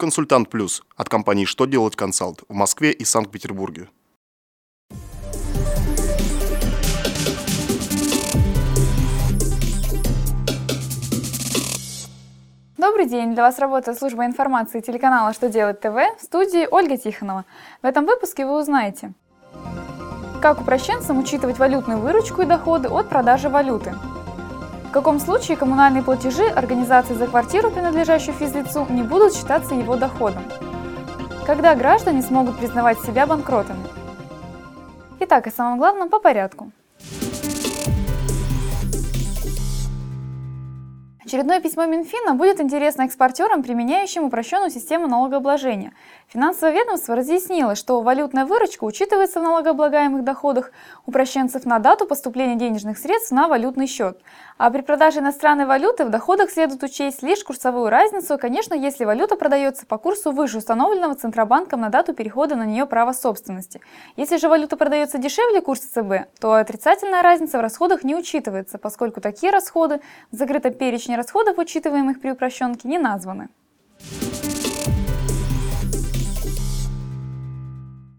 Консультант Плюс от компании «Что делать консалт» в Москве и Санкт-Петербурге. Добрый день! Для вас работает служба информации телеканала «Что делать ТВ» в студии Ольга Тихонова. В этом выпуске вы узнаете, как упрощенцам учитывать валютную выручку и доходы от продажи валюты, в каком случае коммунальные платежи организации за квартиру, принадлежащую физлицу, не будут считаться его доходом? Когда граждане смогут признавать себя банкротами? Итак, о самом главном по порядку. Очередное письмо Минфина будет интересно экспортерам, применяющим упрощенную систему налогообложения. Финансовое ведомство разъяснило, что валютная выручка учитывается в налогооблагаемых доходах упрощенцев на дату поступления денежных средств на валютный счет. А при продаже иностранной валюты в доходах следует учесть лишь курсовую разницу, конечно, если валюта продается по курсу выше установленного Центробанком на дату перехода на нее права собственности. Если же валюта продается дешевле курса ЦБ, то отрицательная разница в расходах не учитывается, поскольку такие расходы в закрытом перечне расходов, учитываемых при упрощенке, не названы.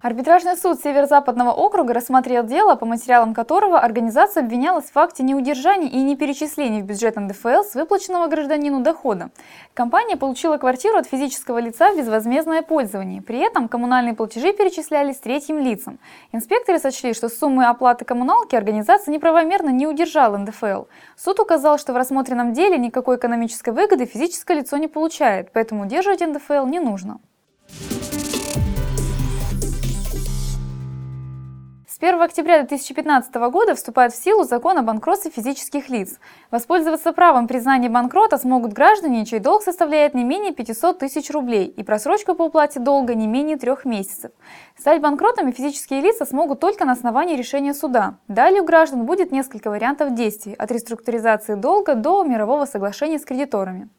Арбитражный суд Северо-Западного округа рассмотрел дело, по материалам которого организация обвинялась в факте неудержания и неперечисления в бюджет НДФЛ с выплаченного гражданину дохода. Компания получила квартиру от физического лица в безвозмездное пользование. При этом коммунальные платежи перечислялись третьим лицам. Инспекторы сочли, что суммы оплаты коммуналки организация неправомерно не удержала НДФЛ. Суд указал, что в рассмотренном деле никакой экономической выгоды физическое лицо не получает, поэтому удерживать НДФЛ не нужно. 1 октября 2015 года вступает в силу закон о банкротстве физических лиц. Воспользоваться правом признания банкрота смогут граждане, чей долг составляет не менее 500 тысяч рублей и просрочка по уплате долга не менее трех месяцев. Стать банкротами физические лица смогут только на основании решения суда. Далее у граждан будет несколько вариантов действий, от реструктуризации долга до мирового соглашения с кредиторами.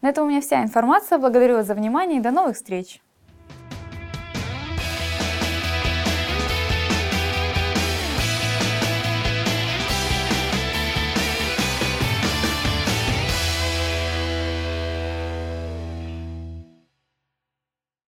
На этом у меня вся информация. Благодарю вас за внимание и до новых встреч!